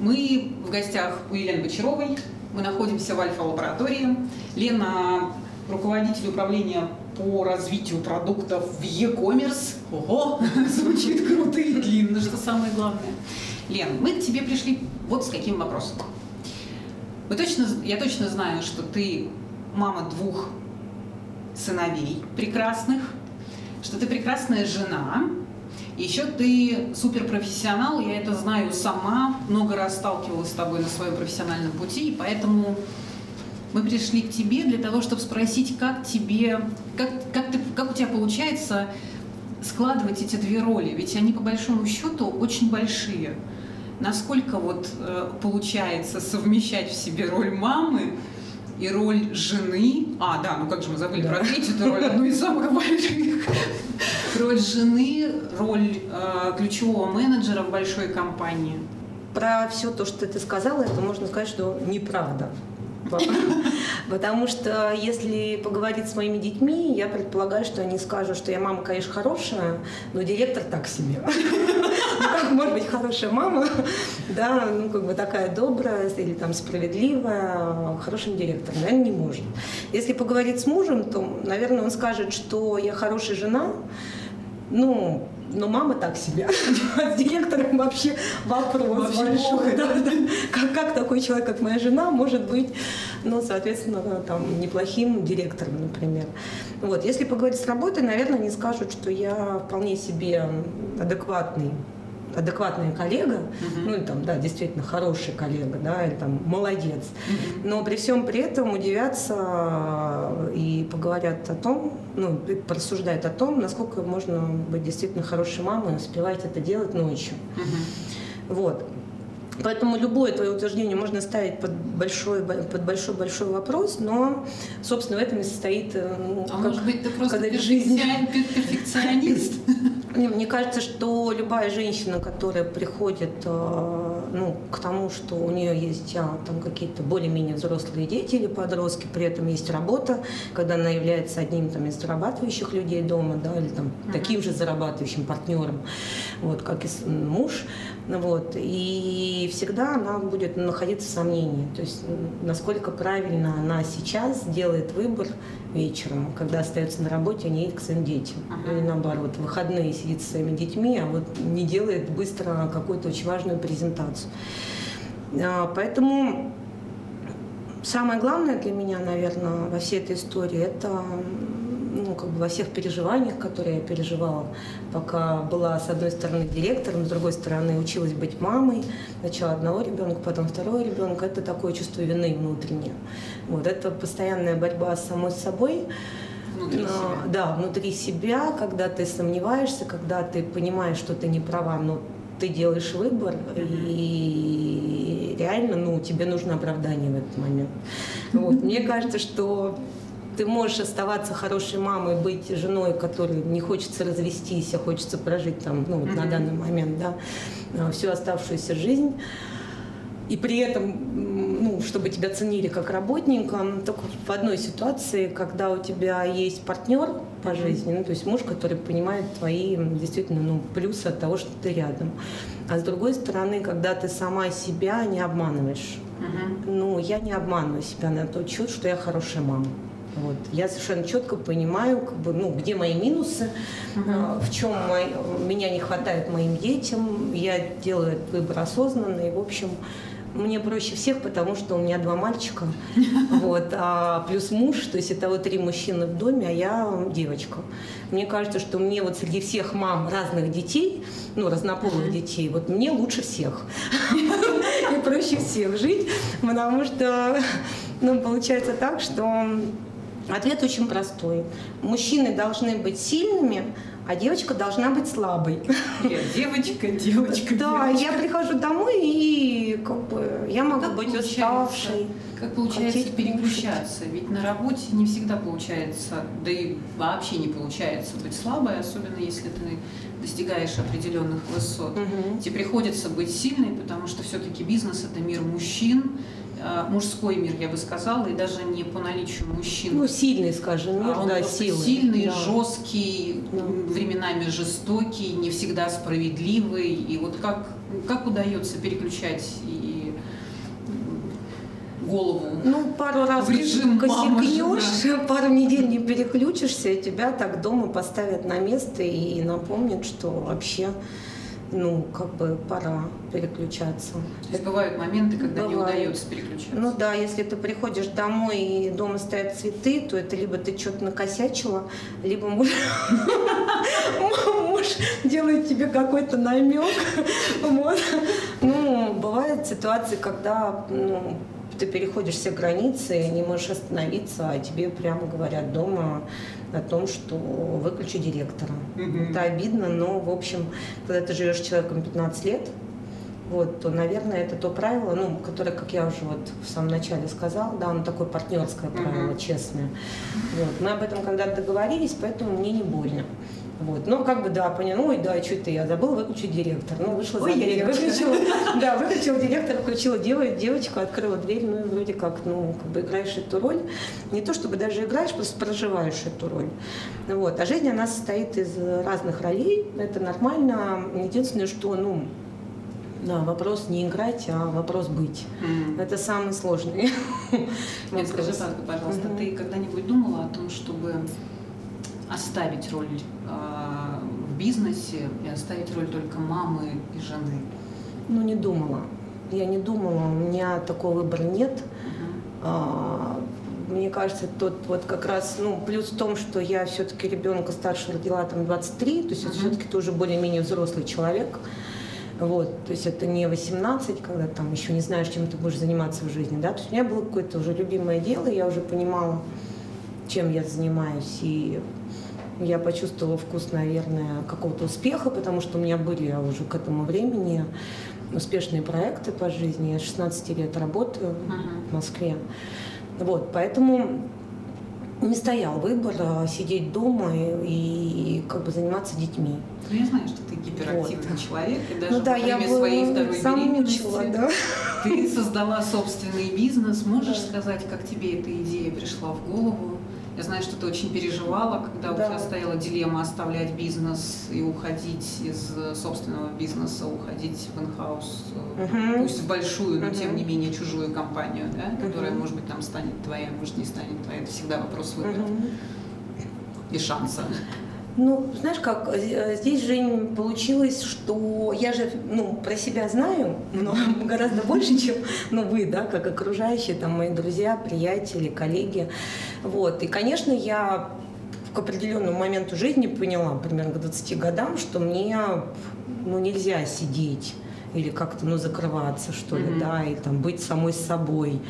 Мы в гостях у Елены Бочаровой. Мы находимся в Альфа-лаборатории. Лена – руководитель управления по развитию продуктов в e-commerce. Ого, звучит круто и длинно, что самое главное. Лен, мы к тебе пришли вот с каким вопросом. Мы точно, я точно знаю, что ты мама двух сыновей прекрасных, что ты прекрасная жена, еще ты суперпрофессионал, я это знаю сама, много раз сталкивалась с тобой на своем профессиональном пути, и поэтому мы пришли к тебе для того, чтобы спросить, как тебе, как, как, ты, как у тебя получается складывать эти две роли, ведь они по большому счету очень большие. Насколько вот э, получается совмещать в себе роль мамы и роль жены. А, да, ну как же мы забыли да. про третью роль, одну из самых больших. Роль жены, роль э, ключевого менеджера в большой компании. Про все то, что ты сказала, это можно сказать, что неправда. Потому что если поговорить с моими детьми, я предполагаю, что они скажут, что я мама, конечно, хорошая, но директор так себе. Ну, как может быть хорошая мама, да, ну, как бы такая добрая или там справедливая, хорошим директором, наверное, не может. Если поговорить с мужем, то, наверное, он скажет, что я хорошая жена, ну, но мама так себе. С директором вообще вопрос вообще большой. Да, да. Как, как такой человек, как моя жена, может быть, ну, соответственно, там, неплохим директором, например. Вот. Если поговорить с работой, наверное, они скажут, что я вполне себе адекватный адекватная коллега, uh-huh. ну или там, да, действительно хороший коллега, да, или там молодец. Uh-huh. Но при всем при этом удивятся и поговорят о том, ну, порассуждают о том, насколько можно быть действительно хорошей мамой, успевать это делать ночью. Uh-huh. Вот. Поэтому любое твое утверждение можно ставить под большой, под большой, большой вопрос, но, собственно, в этом и состоит, э, ну, а как, может быть, ты просто жизнь... перфекционист? Мне кажется, что любая женщина, которая приходит э, ну, к тому, что у нее есть а, там какие-то более-менее взрослые дети или подростки, при этом есть работа, когда она является одним там, из зарабатывающих людей дома, да, или там, uh-huh. таким же зарабатывающим партнером, вот, как и муж, вот, и всегда она будет находиться в сомнении, то есть насколько правильно она сейчас делает выбор вечером, когда остается на работе, а не едет к своим детям. Uh-huh. Или наоборот, в выходные сидит со своими детьми, а вот не делает быстро какую-то очень важную презентацию. А, поэтому самое главное для меня, наверное, во всей этой истории, это ну, как бы во всех переживаниях, которые я переживала, пока была, с одной стороны, директором, с другой стороны, училась быть мамой, сначала одного ребенка, потом второго ребенка, это такое чувство вины внутреннее. Вот это постоянная борьба с самой собой, Внутри но, себя. Да, внутри себя, когда ты сомневаешься, когда ты понимаешь, что ты не права, но ты делаешь выбор, mm-hmm. и реально, ну, тебе нужно оправдание в этот момент. Вот. Мне кажется, что ты можешь оставаться хорошей мамой, быть женой, которой не хочется развестись, а хочется прожить там, ну, вот mm-hmm. на данный момент, да, а, всю оставшуюся жизнь. И при этом, ну, чтобы тебя ценили как работника, только в одной ситуации, когда у тебя есть партнер по жизни, ну, то есть муж, который понимает твои действительно ну, плюсы от того, что ты рядом. А с другой стороны, когда ты сама себя не обманываешь. Uh-huh. Ну, я не обманываю себя на тот счет, что я хорошая мама. Вот. Я совершенно четко понимаю, как бы, ну, где мои минусы, uh-huh. в чем мой, меня не хватает моим детям. Я делаю этот выбор осознанно, и, в общем, мне проще всех, потому что у меня два мальчика, вот, а плюс муж, то есть это вот три мужчины в доме, а я девочка. Мне кажется, что мне вот среди всех мам разных детей, ну, разнополых детей, вот мне лучше всех. И проще всех жить, потому что, ну, получается так, что Ответ очень простой. Мужчины должны быть сильными, а девочка должна быть слабой. Нет, девочка, девочка. Да, девочка. я прихожу домой и как бы я могу как быть уставшей. Как получается переключаться? Ведь на работе не всегда получается, да и вообще не получается быть слабой, особенно если ты достигаешь определенных высот. Угу. Тебе приходится быть сильной, потому что все-таки бизнес это мир мужчин, мужской мир, я бы сказала, и даже не по наличию мужчин. Ну, сильный, скажем, мир, а он да, силы. сильный, да. жесткий, да. временами жестокий, не всегда справедливый. И вот как, Как удается переключать и голову. Ну, пару раз в режим косякнешь, пару недель не переключишься, и тебя так дома поставят на место и напомнят, что вообще ну, как бы пора переключаться. То есть бывают моменты, когда Бывает. не удается переключаться? Ну да, если ты приходишь домой и дома стоят цветы, то это либо ты что-то накосячила, либо муж, муж делает тебе какой-то намек. Вот. Ну, бывают ситуации, когда ну, ты переходишь все границы, не можешь остановиться, а тебе прямо говорят дома о том, что выключи директора. Mm-hmm. Это обидно, но, в общем, когда ты живешь с человеком 15 лет, вот, то, наверное, это то правило, ну, которое, как я уже вот в самом начале сказала, да, оно такое партнерское правило, mm-hmm. честное. Вот. Мы об этом когда-то договорились, поэтому мне не больно. Вот. Но как бы, да, поняла, ой, да, что то я забыла выключить директор. Ну, вышла ой, за дверь, выключила, да, выключила директор, включила девочку, открыла дверь, ну, вроде как, ну, как бы играешь эту роль. Не то, чтобы даже играешь, просто проживаешь эту роль. Вот. А жизнь, она состоит из разных ролей, это нормально. Единственное, что, ну, да, вопрос не играть, а вопрос быть. Mm. Это самый сложный. Нет, скажи, пожалуйста, mm-hmm. ты когда-нибудь думала о том, чтобы оставить роль э, в бизнесе и оставить роль только мамы и жены? Ну, не думала. Я не думала, у меня такого выбора нет. Uh-huh. А, мне кажется, тот вот как раз, ну, плюс в том, что я все-таки ребенка старше родила там 23, то есть uh-huh. все-таки тоже более-менее взрослый человек. Вот, то есть это не 18, когда там еще не знаешь, чем ты будешь заниматься в жизни, да. То есть у меня было какое-то уже любимое дело, я уже понимала, чем я занимаюсь, и я почувствовала вкус, наверное, какого-то успеха, потому что у меня были уже к этому времени успешные проекты по жизни. Я 16 лет работаю uh-huh. в Москве. Вот, поэтому не стоял выбор а, сидеть дома и, и как бы заниматься детьми. Ну, я знаю, что ты гиперактивный вот. человек, и даже ну, да, во время я своей второй беременности мучила, да. ты создала собственный бизнес. Можешь сказать, как тебе эта идея пришла в голову? Я знаю, что ты очень переживала, когда да. у тебя стояла дилемма оставлять бизнес и уходить из собственного бизнеса, уходить в инхаус, угу. пусть в большую, но угу. тем не менее чужую компанию, да, которая, угу. может быть, там станет твоя, может, не станет твоя. Это всегда вопрос выбора угу. и шанса. Ну, знаешь как, э, здесь же получилось, что я же, ну, про себя знаю, но гораздо больше, чем, ну, вы, да, как окружающие, там, мои друзья, приятели, коллеги, вот. И, конечно, я к определенному моменту жизни поняла, примерно к 20 годам, что мне, ну, нельзя сидеть или как-то, ну, закрываться, что ли, mm-hmm. да, и там быть самой собой.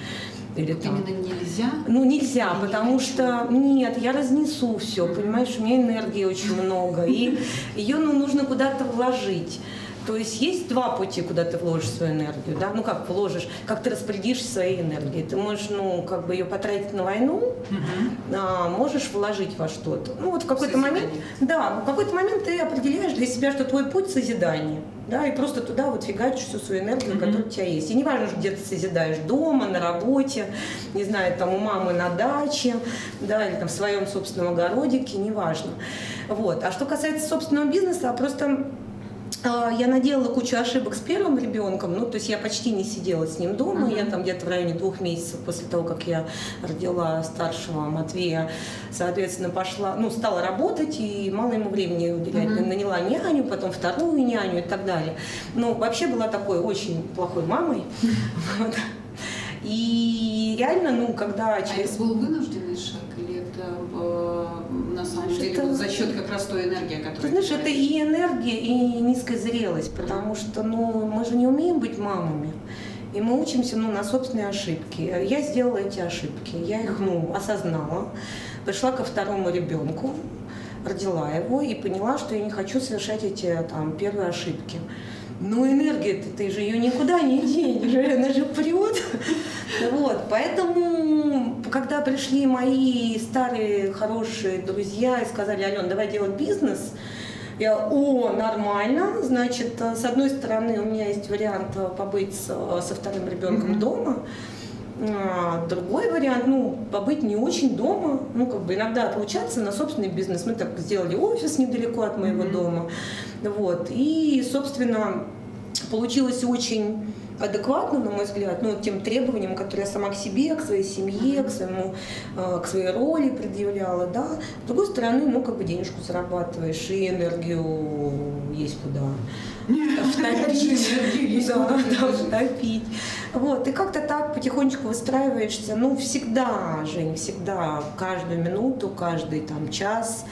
Или вот там. Именно нельзя? Ну, нельзя, Или потому что нет, я разнесу все, понимаешь, у меня энергии очень много, и ее ну, нужно куда-то вложить. То есть есть два пути, куда ты вложишь свою энергию, да, ну как вложишь, как ты распорядишь своей энергией. Ты можешь, ну, как бы ее потратить на войну, угу. а, можешь вложить во что-то. Ну вот в какой-то момент, да, в какой-то момент ты определяешь для себя, что твой путь созидание, да, и просто туда вот фигачишь всю свою энергию, mm которая у тебя есть. И не важно, где ты созидаешь, дома, на работе, не знаю, там у мамы на даче, да, или там в своем собственном огородике, неважно. Вот. А что касается собственного бизнеса, просто я наделала кучу ошибок с первым ребенком, ну, то есть я почти не сидела с ним дома, uh-huh. я там где-то в районе двух месяцев после того, как я родила старшего Матвея, соответственно, пошла, ну, стала работать и мало ему времени уделять. Uh-huh. Наняла няню, потом вторую няню и так далее. Но вообще была такой очень плохой мамой. И реально, ну, когда а через... А это был вынужденный шаг на самом деле это... вот за счет как раз той энергии, которую ты знаешь, это и энергия, и низкая зрелость, потому что, ну, мы же не умеем быть мамами. И мы учимся ну, на собственные ошибки. Я сделала эти ошибки, я их ну, осознала, пришла ко второму ребенку, родила его и поняла, что я не хочу совершать эти там, первые ошибки. Ну, энергия ты, ты же ее никуда не денешь, она же прет. Вот, поэтому, когда пришли мои старые хорошие друзья и сказали, Ален, давай делать бизнес, я, о, нормально, значит, с одной стороны у меня есть вариант побыть со, со вторым ребенком mm-hmm. дома, а, другой вариант, ну, побыть не очень дома, ну, как бы иногда отлучаться на собственный бизнес. Мы так сделали офис недалеко от моего mm-hmm. дома. Вот. И, собственно, получилось очень адекватно, на мой взгляд, ну, тем требованиям, которые я сама к себе, к своей семье, к, своему, э, к своей роли предъявляла, да. С другой стороны, ну, как бы денежку зарабатываешь, и энергию есть куда втопить. Да, да, втопить. Вот, и как-то так потихонечку выстраиваешься, ну, всегда, Жень, всегда, каждую минуту, каждый там час,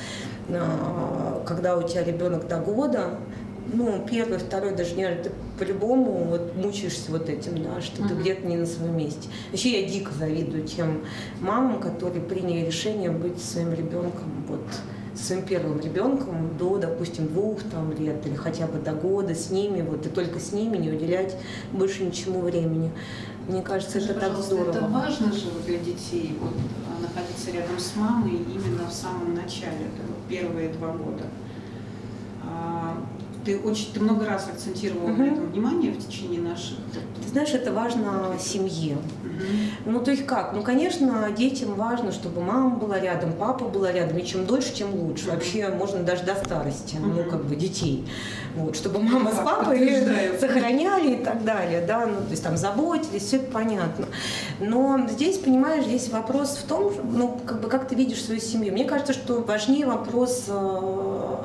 а, когда у тебя ребенок до года, ну, первый, второй, даже не ты по-любому вот мучаешься вот этим, да, что uh-huh. ты где-то не на своем месте. Вообще я дико завидую тем мамам, которые приняли решение быть своим ребенком вот своим первым ребенком до, допустим, двух там, лет или хотя бы до года с ними, вот и только с ними не уделять больше ничему времени. Мне кажется, Скажи, это так здорово. Это важно же для детей, вот, а, находиться рядом с мамой именно в самом начале, это первые два года. Ты очень, ты много раз акцентировала угу. на этом внимание в течение наших. Ты знаешь, это важно семье. Угу. Ну, то есть как? Ну, конечно, детям важно, чтобы мама была рядом, папа была рядом, и чем дольше, тем лучше. Вообще можно даже до старости, угу. ну, как бы детей. Вот, чтобы мама с папой сохраняли и так далее, да, ну, то есть там заботились, все это понятно. Но здесь, понимаешь, здесь вопрос в том, ну, как бы как ты видишь свою семью. Мне кажется, что важнее вопрос, э,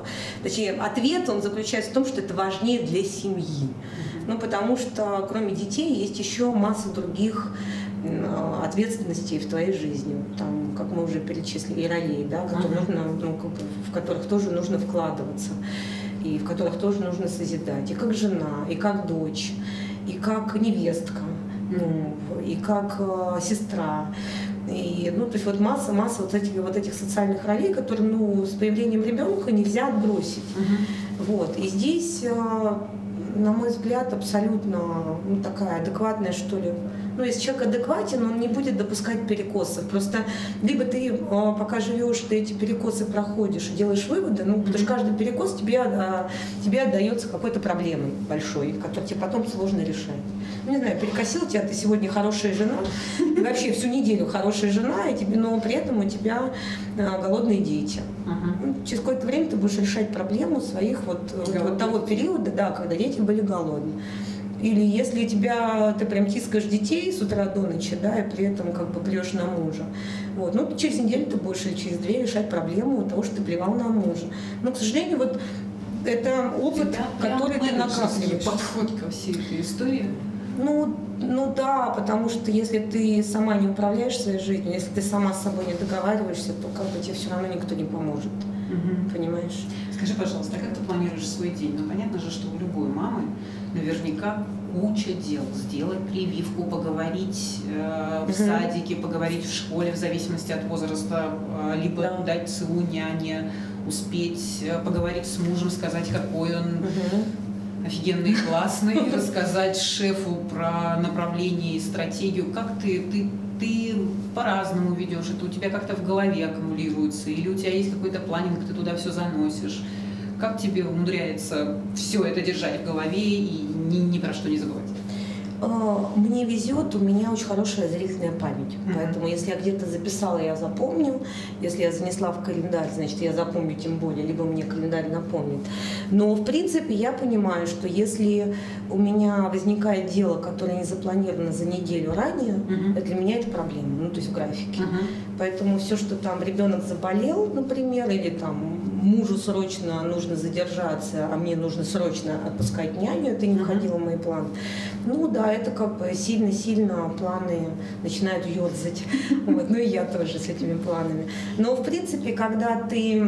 точнее, ответ, он заключается в том, что это важнее для семьи. Ну, потому что кроме детей есть еще масса других ответственностей в твоей жизни, там, как мы уже перечислили, и ролей, да, которые нужно, ну, в которых тоже нужно вкладываться, и в которых тоже нужно созидать, и как жена, и как дочь, и как невестка, ну, и как э, сестра. И, ну, то есть вот масса, масса вот этих, вот этих социальных ролей, которые, ну, с появлением ребенка нельзя отбросить. Uh-huh. Вот. И здесь, э, на мой взгляд, абсолютно ну, такая адекватная, что ли, ну, если человек адекватен, он не будет допускать перекосов. Просто либо ты, а, пока живешь, ты эти перекосы проходишь и делаешь выводы, ну, потому что каждый перекос тебе, а, тебе отдается какой-то проблемой большой, которую тебе потом сложно решать. Ну, не знаю, перекосил тебя, ты сегодня хорошая жена, и вообще всю неделю хорошая жена, и тебе, но при этом у тебя а, голодные дети. Uh-huh. Через какое-то время ты будешь решать проблему своих вот, вот того периода, да, когда дети были голодные. Или если тебя, ты прям тискаешь детей с утра до ночи, да, и при этом как бы плешь на мужа. Вот. Ну, через неделю ты будешь или через две решать проблему того, что ты плевал на мужа. Но, к сожалению, вот это опыт, Тебя который ты накапливаешь. подход ко всей этой истории. Ну, ну да, потому что если ты сама не управляешь своей жизнью, если ты сама с собой не договариваешься, то как бы тебе все равно никто не поможет. Угу. Понимаешь? Скажи, пожалуйста, а как ты планируешь свой день? Ну, понятно же, что у любой мамы наверняка куча дел. Сделать прививку, поговорить э, в угу. садике, поговорить в школе, в зависимости от возраста, э, либо да. дать ЦУ няне, успеть э, поговорить с мужем, сказать, какой он угу. офигенный и классный, рассказать шефу про направление и стратегию. Как ты, ты, ты по-разному ведешь, это у тебя как-то в голове аккумулируется, или у тебя есть какой-то планинг, ты туда все заносишь. Как тебе умудряется все это держать в голове и ни, ни про что не забывать? А, мне везет, у меня очень хорошая зрительная память. Mm-hmm. Поэтому если я где-то записала, я запомню. Если я занесла в календарь, значит, я запомню тем более, либо мне календарь напомнит. Но, в принципе, я понимаю, что если у меня возникает дело, которое не запланировано за неделю ранее, mm-hmm. для меня это проблема, ну, то есть в графике. Mm-hmm. Поэтому все, что там ребенок заболел, например, или там мужу срочно нужно задержаться, а мне нужно срочно отпускать няню, это не входило в мои планы. Ну да, это как бы сильно-сильно планы начинают ерзать. Вот, ну и я тоже с этими планами. Но в принципе, когда ты,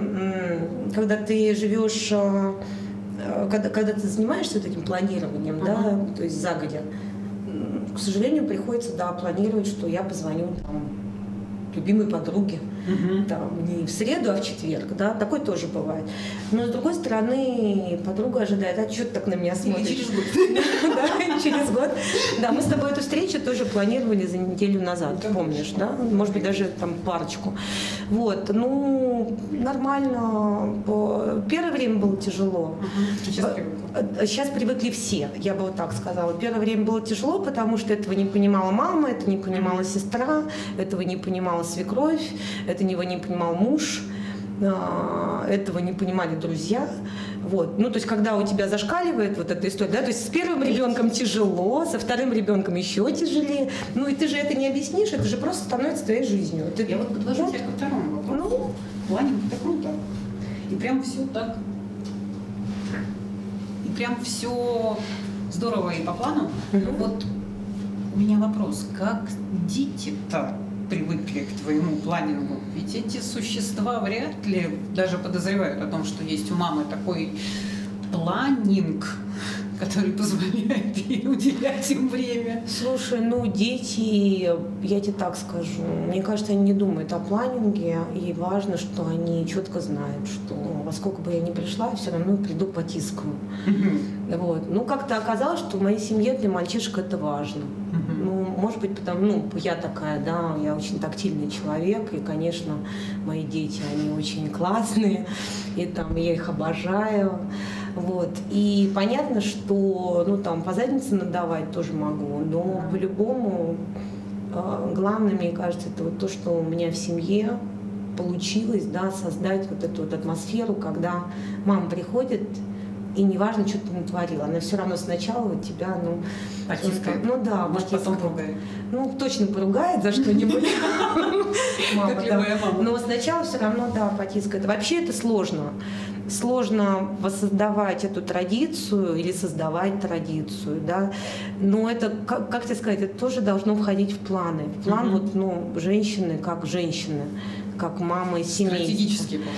когда ты живешь э, когда, когда ты занимаешься вот этим планированием, uh-huh. да, то есть загодя, к сожалению, приходится, да, планировать, что я позвоню там любимой подруге, угу. там, не в среду, а в четверг, да, такое тоже бывает. Но с другой стороны, подруга ожидает, а что ты так на меня смотришь? через год. Да, через год. Да, мы с тобой эту встречу тоже планировали за неделю назад, помнишь, да? Может быть, даже там парочку. Вот, ну, нормально. Первое время было тяжело. Сейчас привыкли все, я бы вот так сказала. Первое время было тяжело, потому что этого не понимала мама, это не понимала сестра, этого не понимала свекровь, это его не понимал муж, а, этого не понимали друзья. Вот. Ну, то есть, когда у тебя зашкаливает вот эта история, да, то есть с первым ребенком тяжело, со вторым ребенком еще тяжелее. Ну, и ты же это не объяснишь, это же просто становится твоей жизнью. Ты... Я вот подвожу тебя ко второму вопросу. Ну, планинг это круто. И прям все так. И прям все здорово и по плану. Угу. Вот у меня вопрос, как дети-то привыкли к твоему планингу? Ведь эти существа вряд ли даже подозревают о том, что есть у мамы такой планинг, который позволяет ей уделять им время. Слушай, ну дети, я тебе так скажу, мне кажется, они не думают о планинге, и важно, что они четко знают, что во сколько бы я ни пришла, я все равно приду по тискам. Вот. Ну, как-то оказалось, что в моей семье для мальчишек это важно. Ну, может быть, потому, ну, я такая, да, я очень тактильный человек, и, конечно, мои дети, они очень классные, и там я их обожаю. Вот. И понятно, что ну, там, по заднице надавать тоже могу, но по-любому э, главное, мне кажется, это вот то, что у меня в семье получилось да, создать вот эту вот атмосферу, когда мама приходит, и неважно, что ты натворила, она все равно сначала тебя, ну... Потискает. Ну да, Может, потом поругает. Ну, точно поругает за что-нибудь. Мама, да. Но сначала все равно, да, потискает. Вообще это сложно сложно воссоздавать эту традицию или создавать традицию, да, но это, как, как тебе сказать, это тоже должно входить в планы. В план mm-hmm. вот, ну, женщины как женщины, как мамы семьи. Стратегический план.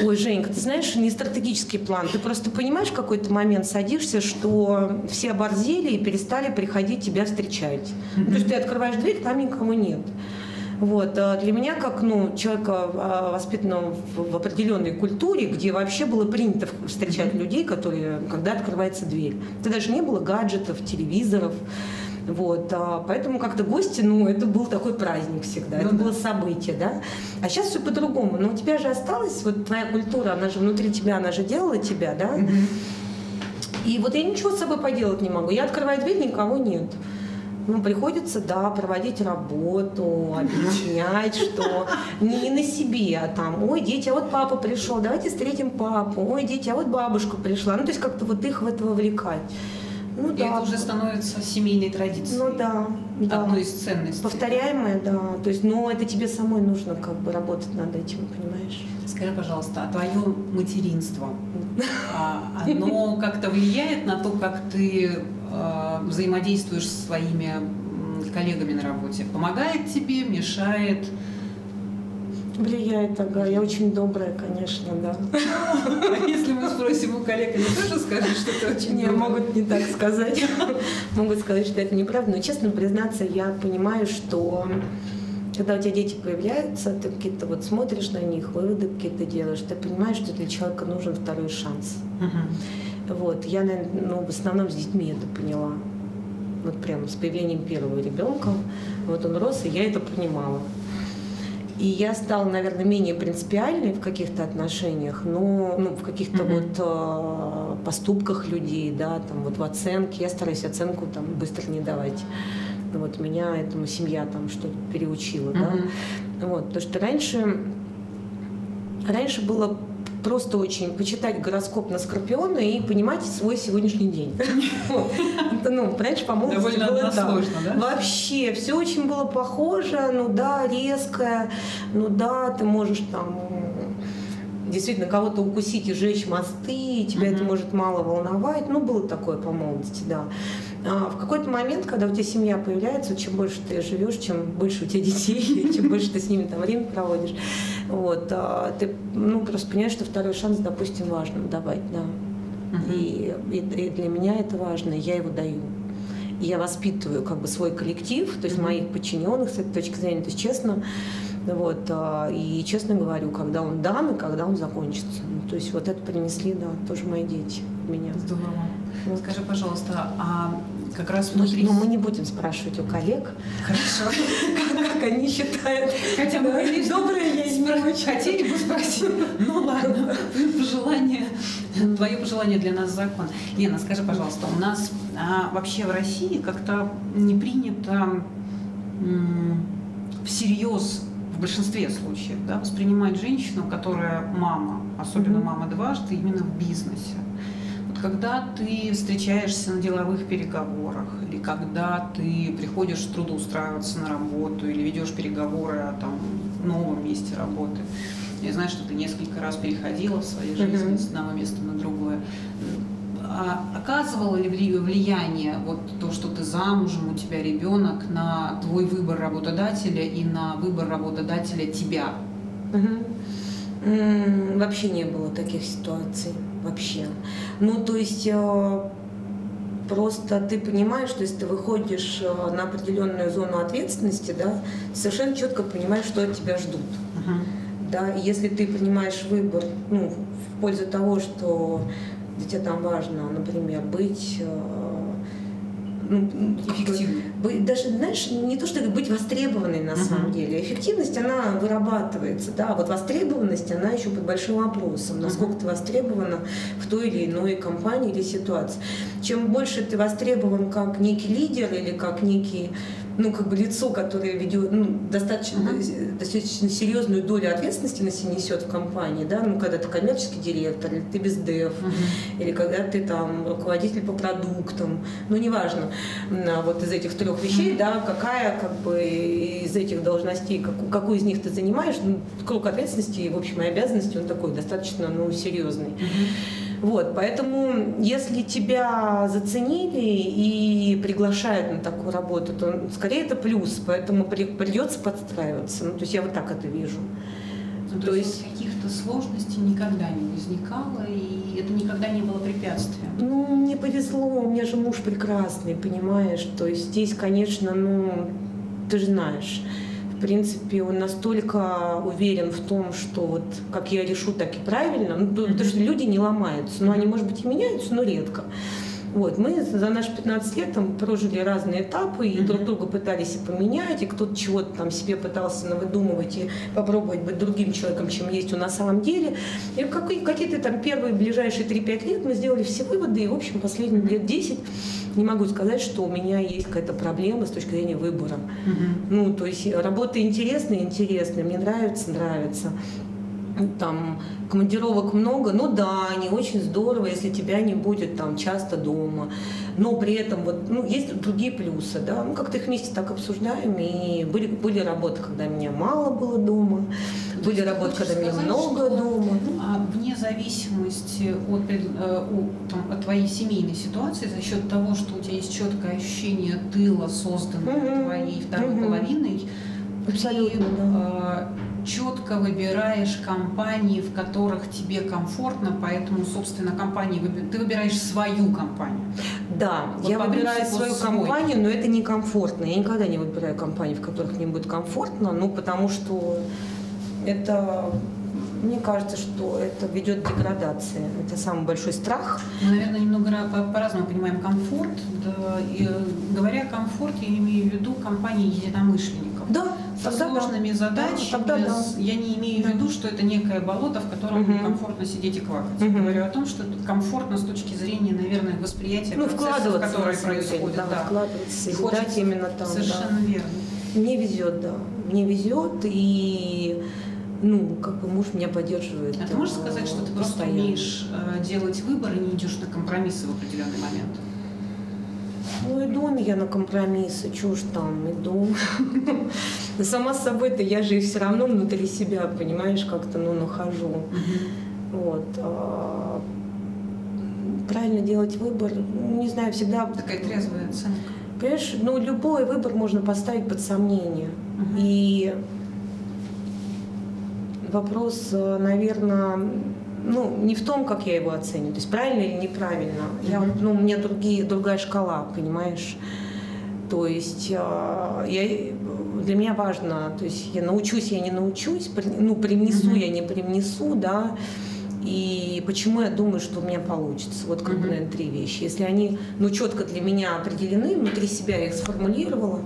Ой, Женька, ты знаешь, не стратегический план. Ты просто понимаешь, в какой-то момент садишься, что все оборзели и перестали приходить тебя встречать. Mm-hmm. То есть ты открываешь дверь, там никого нет. Вот. А для меня, как ну, человека, а, воспитанного в определенной культуре, где вообще было принято встречать людей, которые, когда открывается дверь. Это даже не было гаджетов, телевизоров. Вот, а, поэтому как-то гости, ну, это был такой праздник всегда, ну, это да. было событие, да. А сейчас все по-другому. Но у тебя же осталась вот твоя культура, она же внутри тебя, она же делала тебя, да. И вот я ничего с собой поделать не могу. Я открываю дверь, никого нет. Ну, приходится, да, проводить работу, объяснять, что не на себе, а там, ой, дети, а вот папа пришел, давайте встретим папу, ой, дети, а вот бабушка пришла. Ну, то есть как-то вот их в это вовлекать. Ну, и да. это уже становится семейной традицией. Ну да, да. Одной из ценностей. Повторяемое, да. То есть, но это тебе самой нужно как бы работать над этим, понимаешь? Скажи, пожалуйста, а твое материнство, а, оно как-то влияет на то, как ты Э, взаимодействуешь со своими коллегами на работе? Помогает тебе, мешает? Влияет, ага. Я очень добрая, конечно, да. А если мы спросим у коллег, они тоже скажут, что ты очень Не, могут не так сказать. Могут сказать, что это неправда. Но, честно признаться, я понимаю, что когда у тебя дети появляются, ты какие-то вот смотришь на них, выводы какие-то делаешь, ты понимаешь, что для человека нужен второй шанс. Вот, я, наверное, ну, в основном с детьми это поняла. Вот прямо с появлением первого ребенка. Вот он рос, и я это понимала. И я стала, наверное, менее принципиальной в каких-то отношениях, но ну, в каких-то mm-hmm. вот э, поступках людей, да, там вот в оценке. Я стараюсь оценку там быстро не давать. Вот меня этому семья там что-то переучила, mm-hmm. да. Вот, потому что раньше, раньше было просто очень почитать гороскоп на Скорпиона и понимать свой сегодняшний день. Ну, раньше, по-моему, было сложно, да? Вообще, все очень было похоже, ну да, резкое, ну да, ты можешь там действительно кого-то укусить и сжечь мосты, тебя это может мало волновать. Ну, было такое по молодости, да. А в какой-то момент, когда у тебя семья появляется, чем больше ты живешь, чем больше у тебя детей, чем больше ты с ними там время проводишь, вот, а ты ну, просто понимаешь, что второй шанс, допустим, важно давать, да. И, и, и для меня это важно, я его даю. Я воспитываю как бы свой коллектив, то есть моих подчиненных с этой точки зрения, то есть честно, вот, а, и честно говорю, когда он дан и когда он закончится. Ну, то есть вот это принесли, да, тоже мои дети меня. Здорово. Вот. Скажи, пожалуйста, а как раз внутри... Ну, мы не будем спрашивать у коллег. Хорошо. Как они считают. Хотя мы добрые есть. Хотели бы спросить. Ну ладно, пожелание, твое пожелание для нас закон. Лена, скажи, пожалуйста, у нас а, вообще в России как-то не принято всерьез большинстве случаев, да, воспринимать женщину, которая мама, особенно mm-hmm. мама дважды, именно в бизнесе. Когда ты встречаешься на деловых переговорах, или когда ты приходишь трудоустраиваться на работу, или ведешь переговоры о там, новом месте работы, я знаю, что ты несколько раз переходила в своей жизни mm-hmm. с одного места на другое. А оказывало ли влияние вот то, что ты замужем, у тебя ребенок, на твой выбор работодателя и на выбор работодателя тебя? Угу. Вообще не было таких ситуаций. Вообще. Ну, то есть э, просто ты понимаешь, что если ты выходишь э, на определенную зону ответственности, да, совершенно четко понимаешь, что от тебя ждут. Да, и если ты принимаешь выбор ну, в пользу того, что для тебя там важно, например, быть ну, эффективной. Даже, знаешь, не то, что быть востребованной на uh-huh. самом деле. Эффективность, она вырабатывается, да, вот востребованность, она еще под большим вопросом, насколько uh-huh. ты востребована в той или иной компании или ситуации. Чем больше ты востребован как некий лидер или как некий ну, как бы лицо, которое ведет ну, достаточно, uh-huh. достаточно серьезную долю ответственности на себя несет в компании, да, ну, когда ты коммерческий директор, или ты бездев, uh-huh. или когда ты там руководитель по продуктам, ну, неважно, вот из этих трех вещей, uh-huh. да, какая, как бы, из этих должностей, как, какую из них ты занимаешь, ну, круг ответственности, в общем, и обязанности, он такой достаточно, ну, серьезный. Uh-huh. Вот, поэтому, если тебя заценили и приглашают на такую работу, то скорее это плюс, поэтому при, придется подстраиваться. Ну, то есть я вот так это вижу. Ну, то, то есть каких-то сложностей никогда не возникало, и это никогда не было препятствием? Ну, мне повезло, у меня же муж прекрасный, понимаешь? То есть здесь, конечно, ну, ты же знаешь, принципе, он настолько уверен в том, что вот как я решу, так и правильно. Ну. Потому что люди не ломаются. Ну, они, может быть, и меняются, но редко. Вот, мы за наши 15 лет там прожили разные этапы, и mm-hmm. друг друга пытались и поменять, и кто-то чего-то там себе пытался навыдумывать и попробовать быть другим человеком, чем есть он на самом деле. И какие-то там первые ближайшие 3-5 лет мы сделали все выводы, и, в общем, последние лет 10 не могу сказать, что у меня есть какая-то проблема с точки зрения выбора. Угу. Ну, то есть работа интересная, интересная, мне нравится, нравится там командировок много, ну да, не очень здорово, если тебя не будет там часто дома, но при этом вот, ну, есть другие плюсы, да, мы как-то их вместе так обсуждаем, и были, были работы, когда меня мало было дома, То были работы, когда сказать, меня много дома. А вне зависимости от, э, там, от твоей семейной ситуации, за счет того, что у тебя есть четкое ощущение тыла, созданного mm-hmm. твоей второй mm-hmm. половиной, Абсолютно, ты, да. Четко выбираешь компании, в которых тебе комфортно, поэтому, собственно, компании ты выбираешь свою компанию. Да, вот я выбираю свою свой. компанию, но это некомфортно. Я никогда не выбираю компании, в которых мне будет комфортно, ну, потому что это мне кажется, что это ведет к деградации. Это самый большой страх. Мы, наверное, немного по-разному понимаем комфорт. Да, и, э, говоря комфорт, я имею в виду компании единомышленников. Да, со сложными да. задачами. Тогда, да. Я не имею в виду, что это некое болото, в котором угу. комфортно сидеть и квакать. Угу. Я говорю о том, что это комфортно с точки зрения, наверное, восприятия ну, процессов, которые происходят. Да, да. вкладываться, и именно там. Совершенно да. верно. Мне везет, да. Мне везет, и ну, как бы муж меня поддерживает. А ты можешь сказать, что ты просто умеешь э, делать выбор и не идешь на компромиссы в определенный момент? Ну, иду я на компромиссы, ж там, иду. Сама с собой-то я же все равно внутри себя, понимаешь, как-то, ну, нахожу. Вот. А, правильно делать выбор, не знаю, всегда... Такая трезвая оценка. Понимаешь, ну, любой выбор можно поставить под сомнение. И вопрос, э, наверное, ну, не в том, как я его оцениваю, то есть правильно или неправильно. Я, ну, у меня другие, другая шкала, понимаешь? То есть э, я, для меня важно, то есть я научусь, я не научусь, ну, привнесу, mm-hmm. я не привнесу, да, и почему я думаю, что у меня получится. Вот как бы, наверное, три вещи. Если они, ну, четко для меня определены, внутри себя я их сформулировала,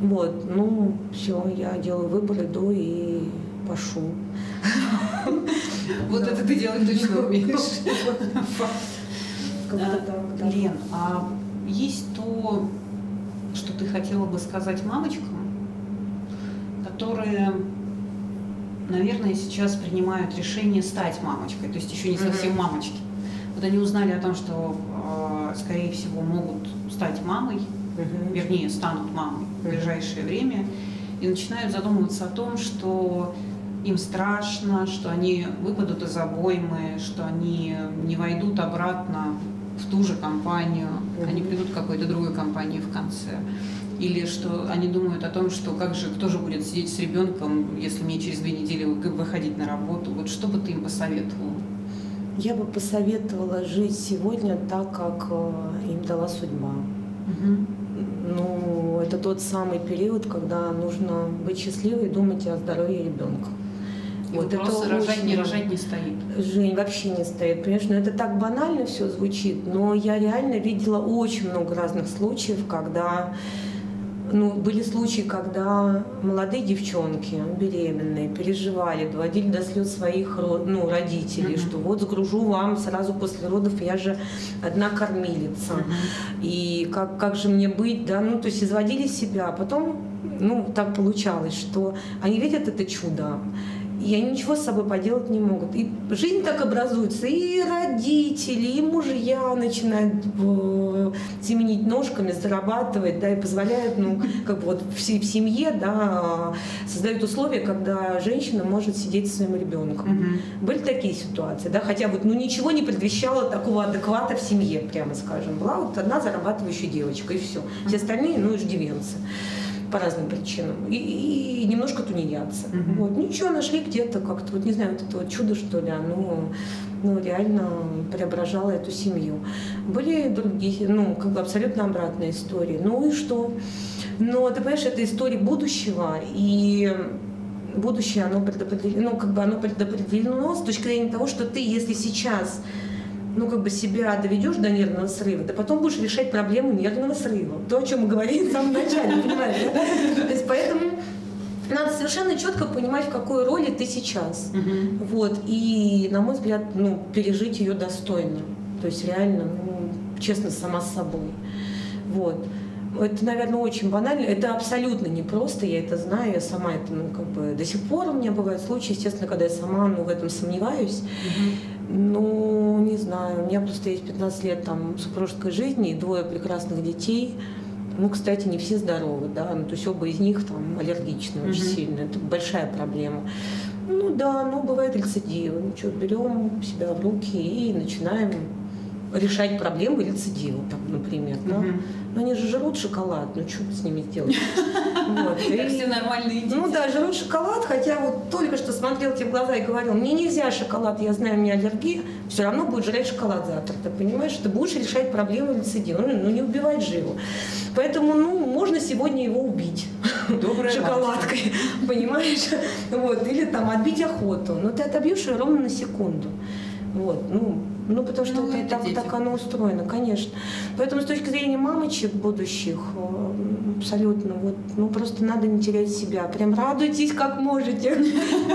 вот, ну, все, я делаю выбор, иду и пошу. Вот это ты делать точно умеешь. Лен, а есть то, что ты хотела бы сказать мамочкам, которые наверное, сейчас принимают решение стать мамочкой, то есть еще не совсем мамочки. Вот они узнали о том, что, э, скорее всего, могут стать мамой, вернее, станут мамой в ближайшее время, и начинают задумываться о том, что им страшно, что они выпадут из обоймы, что они не войдут обратно в ту же компанию, они придут к какой-то другой компании в конце. Или что они думают о том, что как же, кто же будет сидеть с ребенком, если мне через две недели выходить на работу. Вот что бы ты им посоветовала? Я бы посоветовала жить сегодня так, как э, им дала судьба. Угу. Ну, это тот самый период, когда нужно быть счастливой и думать о здоровье ребенка. И вот вопрос это рожать, не рожать не стоит. Жень, вообще не стоит. Ну это так банально все звучит, но я реально видела очень много разных случаев, когда ну, были случаи, когда молодые девчонки, беременные, переживали, доводили до слез своих ну, родителей, uh-huh. что вот сгружу вам сразу после родов, я же одна кормилица. Uh-huh. И как, как же мне быть, да, ну, то есть изводили себя. А потом, ну, так получалось, что они видят это чудо, и они ничего с собой поделать не могут. И жизнь так образуется, и родители, и мужья начинают э, семенить ножками, зарабатывать, да, и позволяют, ну, как бы вот в, в семье, да, создают условия, когда женщина может сидеть со своим ребенком. Угу. Были такие ситуации, да, хотя вот, ну, ничего не предвещало такого адеквата в семье, прямо скажем. Была вот одна зарабатывающая девочка, и все. Все остальные, ну, иждивенцы по разным причинам. И, и немножко тунеядцы. Mm-hmm. Вот. Ничего, нашли где-то как-то, вот не знаю, вот это вот чудо, что ли, оно ну, реально преображало эту семью. Были другие, ну, как бы абсолютно обратные истории. Ну и что? Но ты понимаешь, это история будущего, и будущее, оно предопределено, ну, как бы оно предопределено с точки зрения того, что ты, если сейчас ну, как бы себя доведешь до нервного срыва, да потом будешь решать проблему нервного срыва. То, о чем мы говорили в самом начале, понимаешь? То есть поэтому надо совершенно четко понимать, в какой роли ты сейчас. Угу. Вот. И, на мой взгляд, ну, пережить ее достойно. То есть реально, ну, честно, сама с собой. Вот. Это, наверное, очень банально. Это абсолютно непросто, я это знаю, я сама это, ну, как бы до сих пор у меня бывают случаи, естественно, когда я сама ну, в этом сомневаюсь. Угу. Ну, не знаю. У меня просто есть 15 лет там супружеской жизни и двое прекрасных детей. Ну, кстати, не все здоровы, да, ну, то есть оба из них там аллергичны очень mm-hmm. сильно. Это большая проблема. Ну да, ну бывает рецидивы. Ну что, берем себя в руки и начинаем решать проблемы рецидива, например. Да? Угу. Но они же жрут шоколад, ну что с ними сделать? Вот. Как все нормальные дети. Ну да, жрут шоколад, хотя вот только что смотрел тебе в глаза и говорил, мне нельзя шоколад, я знаю, у меня аллергия, все равно будет жрать шоколад завтра. Ты понимаешь, ты будешь решать проблему рецидива, ну, ну не убивать же его. Поэтому, ну, можно сегодня его убить Добрая шоколадкой, понимаешь? Вот, или там отбить охоту. Но ты отобьешь ее ровно на секунду. Вот, ну, ну, потому что ну, это, так, так оно устроено, конечно. Поэтому с точки зрения мамочек будущих, э, абсолютно, вот, ну, просто надо не терять себя. Прям радуйтесь, как можете.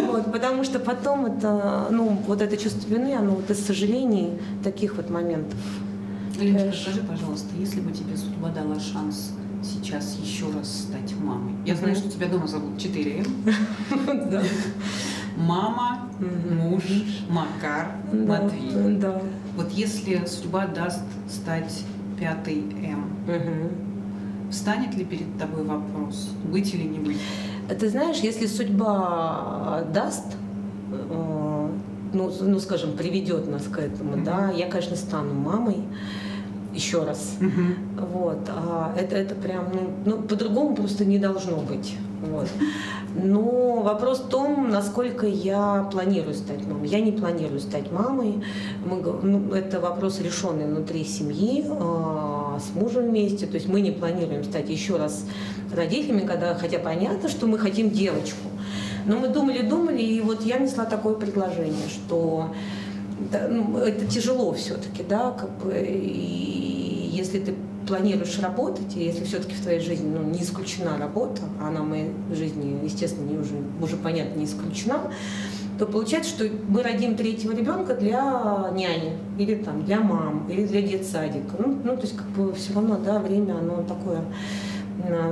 Вот, потому что потом это, ну, вот это чувство вины, оно вот из сожалений таких вот моментов. Леночка, скажи, пожалуйста, если бы тебе судьба дала шанс сейчас еще раз стать мамой. Я знаю, что тебя дома зовут 4 Мама, муж, Макар, Матвей. Да. Вот если судьба даст стать пятой М, встанет ли перед тобой вопрос, быть или не быть? Ты знаешь, если судьба даст, э, ну, ну скажем, приведет нас к этому, да, я, конечно, стану мамой еще раз. Угу. Вот. А это, это прям, ну, ну, по-другому просто не должно быть. Вот. Но вопрос в том, насколько я планирую стать мамой. Я не планирую стать мамой. Мы, ну, это вопрос решенный внутри семьи, э, с мужем вместе. То есть мы не планируем стать еще раз родителями, когда, хотя понятно, что мы хотим девочку. Но мы думали, думали, и вот я несла такое предложение, что да, ну, это тяжело все-таки, да, как бы, и если ты планируешь работать, и если все-таки в твоей жизни ну, не исключена работа, а она в моей жизни, естественно, не уже, уже понятно, не исключена, то получается, что мы родим третьего ребенка для няни, или там для мам, или для детсадика. Ну, ну то есть как бы все равно, да, время, оно такое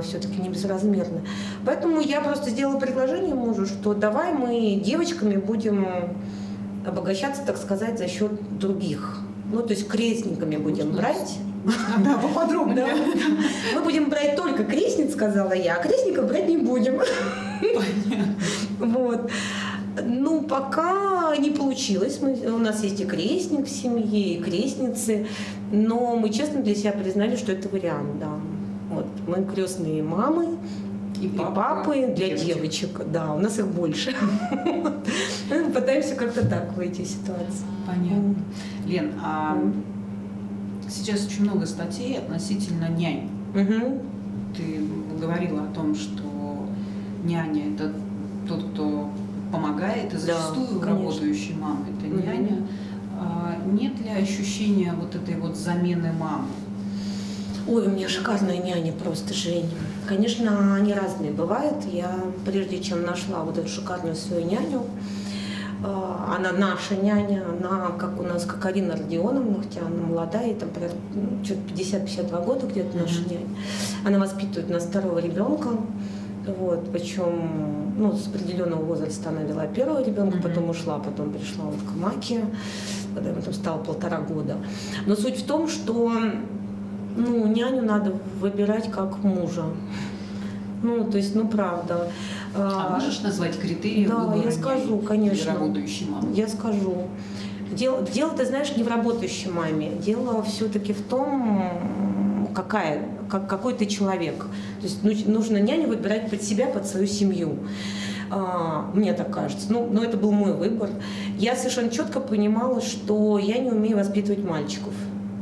все-таки не безразмерна. Поэтому я просто сделала предложение мужу, что давай мы девочками будем обогащаться, так сказать, за счет других. Ну, то есть крестниками будем брать. Да, поподробнее. Мы будем брать только крестниц, сказала я, а крестников брать не будем. Понятно. Вот. Ну, пока не получилось. Мы, у нас есть и крестник в семье, и крестницы. Но мы честно для себя признали, что это вариант, да. Вот. Мы крестные мамы, и папы, и папы для девочек. девочек. Да, у нас их больше. Пытаемся как-то так выйти из ситуации. Понятно. Лен, а сейчас очень много статей относительно нянь. Ты говорила о том, что няня это тот, кто помогает, и зачастую да, работающей мамы это угу. няня. А нет ли ощущения вот этой вот замены мамы? Ой, у меня шикарная няня просто, Жень. Конечно, они разные бывают. Я, прежде чем нашла вот эту шикарную свою няню, она наша няня, она как у нас, как Арина Родионовна, хотя она молодая, там ну, что-то 50-52 года где-то наша mm-hmm. няня. Она воспитывает нас второго ребенка, вот, причем ну, с определенного возраста она вела первого ребенка, mm-hmm. потом ушла, потом пришла вот к Маке, когда ему там стало полтора года. Но суть в том, что ну, няню надо выбирать как мужа. Ну, то есть, ну, правда. А, а можешь назвать критерии да, выбора я скажу, конечно. Работающей мамы? Я скажу. Дело, дело, ты знаешь, не в работающей маме. Дело все-таки в том, какая, как, какой ты человек. То есть ну, нужно няню выбирать под себя, под свою семью. А, мне так кажется. Ну, но это был мой выбор. Я совершенно четко понимала, что я не умею воспитывать мальчиков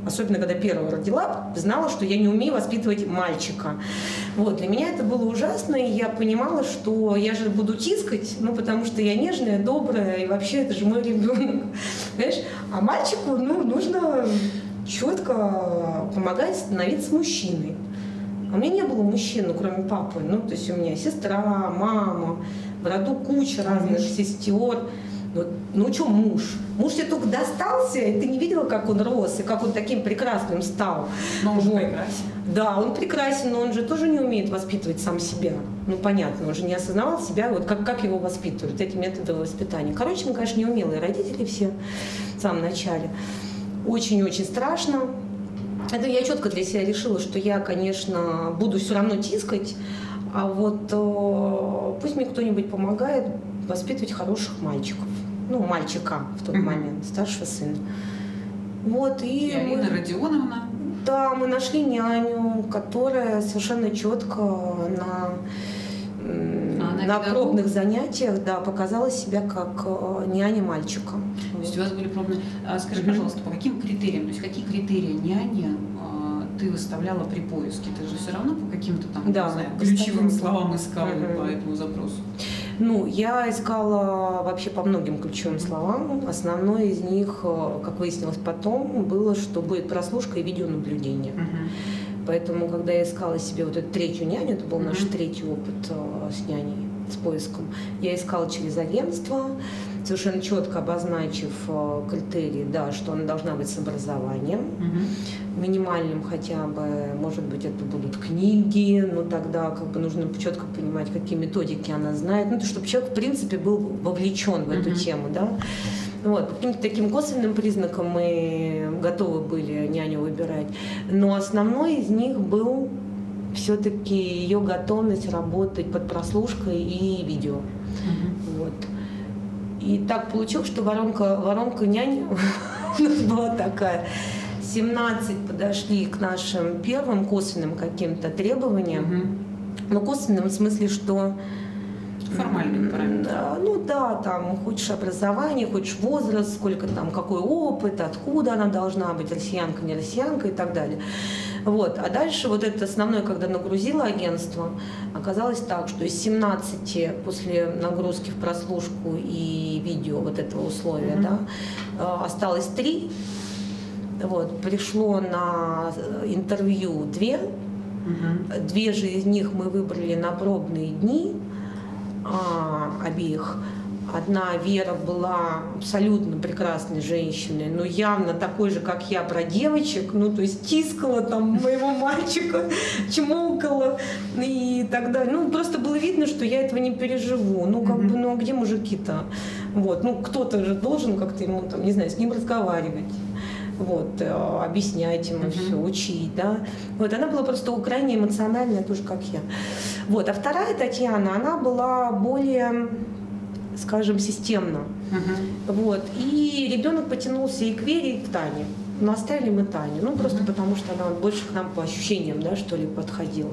особенно когда первого родила, знала, что я не умею воспитывать мальчика. Вот, для меня это было ужасно, и я понимала, что я же буду тискать, ну, потому что я нежная, добрая, и вообще это же мой ребенок. Понимаешь? А мальчику, ну, нужно четко помогать становиться мужчиной. А у меня не было мужчин, ну, кроме папы. Ну, то есть у меня сестра, мама, в роду куча разных сестер. Ну, ну что муж? Муж тебе только достался, и ты не видела, как он рос, и как он таким прекрасным стал. Но он же прекрасен. Да, он прекрасен, но он же тоже не умеет воспитывать сам себя. Ну, понятно, он же не осознавал себя, вот как, как его воспитывают, эти методы воспитания. Короче, мы, конечно, неумелые родители все в самом начале. Очень-очень страшно. Это я четко для себя решила, что я, конечно, буду все равно тискать, а вот э, пусть мне кто-нибудь помогает воспитывать хороших мальчиков ну, мальчика в тот момент, старшего сына. Вот, и, и Алина мы, Родионовна? Да, мы нашли няню, которая совершенно четко на а на пробных занятиях, да, показала себя как э, няня мальчика. То есть у вас были пробные. А скажи, пожалуйста, по каким критериям, то есть какие критерии няни а, ты выставляла при поиске? Ты же все равно по каким-то там, да, не знаю, ключевым словам искала угу. по этому запросу. Ну, я искала вообще по многим ключевым словам. Основной из них, э, как выяснилось потом, было, что будет прослушка и видеонаблюдение. Uh-huh. Поэтому, когда я искала себе вот эту третью няню, это был uh-huh. наш третий опыт э, с няней, с поиском, я искала через агентство, совершенно четко обозначив э, критерии, да, что она должна быть с образованием, угу. минимальным хотя бы, может быть, это будут книги, но тогда как бы нужно четко понимать, какие методики она знает, ну, то, чтобы человек, в принципе, был вовлечен в эту угу. тему, да. Вот, по каким-то таким косвенным признакам мы готовы были няню выбирать. Но основной из них был все-таки ее готовность работать под прослушкой и видео. Угу. Вот. И так получилось, что воронка, воронка нянь у нас была такая. 17 подошли к нашим первым косвенным каким-то требованиям. Угу. Ну, косвенным в смысле, что формальным параметрам. Ну да, там хочешь образование, хочешь возраст, сколько там, какой опыт, откуда она должна быть, россиянка, не россиянка и так далее. Вот. А дальше вот это основное, когда нагрузило агентство, оказалось так, что из 17 после нагрузки в прослушку и видео вот этого условия, mm-hmm. да, э, осталось 3. Вот. Пришло на интервью 2. Угу. Две же из них мы выбрали на пробные дни а, обеих. Одна Вера была абсолютно прекрасной женщиной, но явно такой же, как я, про девочек, ну, то есть тискала там моего мальчика, чмокала и так далее. Ну, просто было видно, что я этого не переживу. Ну, как бы, ну, а где мужики-то? Вот, ну, кто-то же должен как-то ему, там, не знаю, с ним разговаривать вот, э, объяснять ему uh-huh. все, учить, да. Вот, она была просто крайне эмоциональная, тоже как я. Вот, а вторая Татьяна, она была более скажем, системно. Uh-huh. Вот. И ребенок потянулся и к Вере, и к Тане. Но оставили мы Таню. Ну, просто uh-huh. потому что она больше к нам по ощущениям, да, что ли, подходила.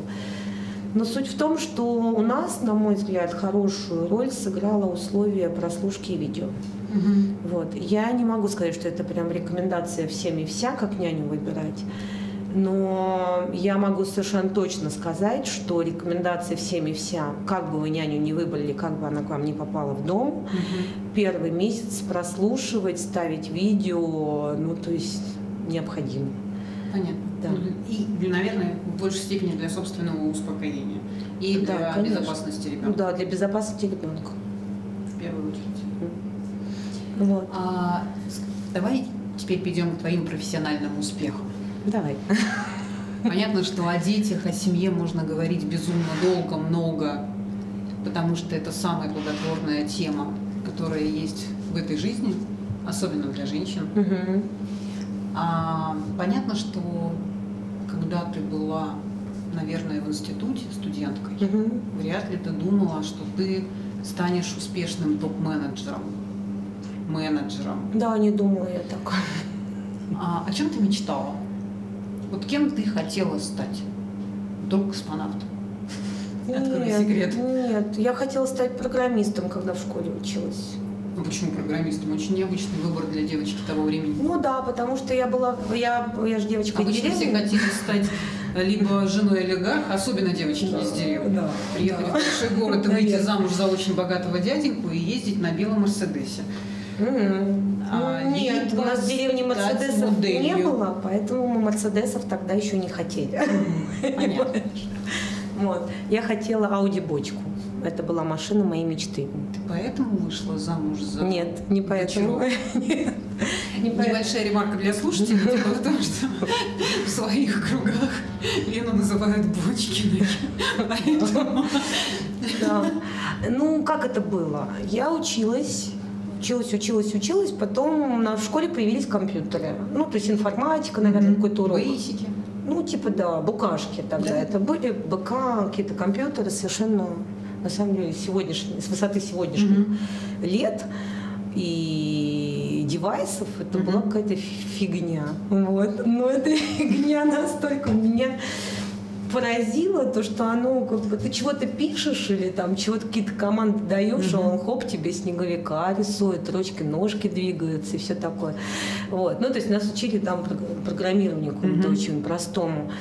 Но суть в том, что у нас, на мой взгляд, хорошую роль сыграло условие прослушки видео. Угу. Вот. Я не могу сказать, что это прям рекомендация всем и вся, как няню выбирать. Но я могу совершенно точно сказать, что рекомендация всем и вся, как бы вы няню не выбрали, как бы она к вам не попала в дом, угу. первый месяц прослушивать, ставить видео, ну то есть необходимо. Понятно. Да. И, наверное, в большей степени для собственного успокоения и да, для конечно. безопасности ребенка. Да, для безопасности ребенка. В первую очередь. Вот. А, давай теперь перейдем к твоим профессиональным успехам. Давай. Понятно, что о детях, о семье можно говорить безумно долго, много, потому что это самая плодотворная тема, которая есть в этой жизни, особенно для женщин. Угу. А, понятно, что когда ты была, наверное, в институте студенткой, угу. вряд ли ты думала, что ты станешь успешным топ-менеджером, менеджером. Да, не думала я так. А о чем ты мечтала? Вот кем ты хотела стать? Вдруг космонавт? Открой секрет. Нет, я хотела стать программистом, когда в школе училась. Ну почему программистом? Очень необычный выбор для девочки того времени. Ну да, потому что я была, я, я же девочка Обычно из деревни. все хотели стать либо женой олигарха, особенно девочки да, из деревни. Да, Приехать да. в большой город и выйти замуж за очень богатого дяденьку и ездить на белом Мерседесе. Mm-hmm. А, Нет, у нас в деревне Мерседесов моделью. не было, поэтому мы Мерседесов тогда еще не хотели. Понятно. Вот. Я хотела Ауди бочку. Это была машина моей мечты. Ты поэтому вышла замуж за Нет, не поэтому. Нет. Не Небольшая ремарка для слушателей. Дело в том, что в своих кругах Лену называют Бочкиной. Поэтому... Да. Ну, как это было? Я училась училась, училась, училась, потом в школе появились компьютеры. Ну, то есть информатика, наверное, mm-hmm. какой-то урок. Бейсики. Ну, типа, да, букашки тогда. Да. Это были БК, какие-то компьютеры совершенно, на самом деле, сегодняшние, с высоты сегодняшних mm-hmm. лет и девайсов, это mm-hmm. была какая-то фигня. Вот. Но эта фигня настолько меня поразило то, что оно как бы ты чего-то пишешь или там чего-то какие-то команды даешь, mm-hmm. а он хоп тебе снеговика рисует, ручки, ножки двигаются и все такое. Вот. Ну, то есть нас учили там программированию какому-то mm-hmm. очень простому.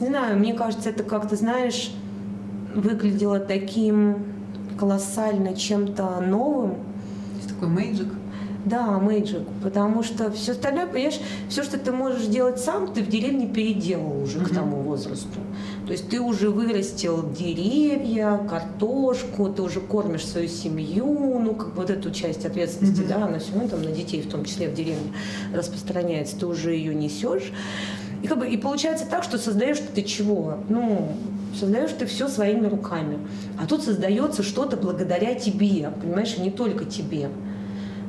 Не знаю, мне кажется, это как-то, знаешь, выглядело таким колоссально чем-то новым. Такой мейджик. Да, мэйджик, потому что все остальное, понимаешь, все, что ты можешь делать сам, ты в деревне переделал уже к тому возрасту. То есть ты уже вырастил деревья, картошку, ты уже кормишь свою семью, ну, как вот эту часть ответственности, mm-hmm. да, она все равно там на детей, в том числе в деревне, распространяется, ты уже ее несешь. И, как бы, и получается так, что создаешь ты чего? Ну, создаешь ты все своими руками. А тут создается что-то благодаря тебе, понимаешь, не только тебе.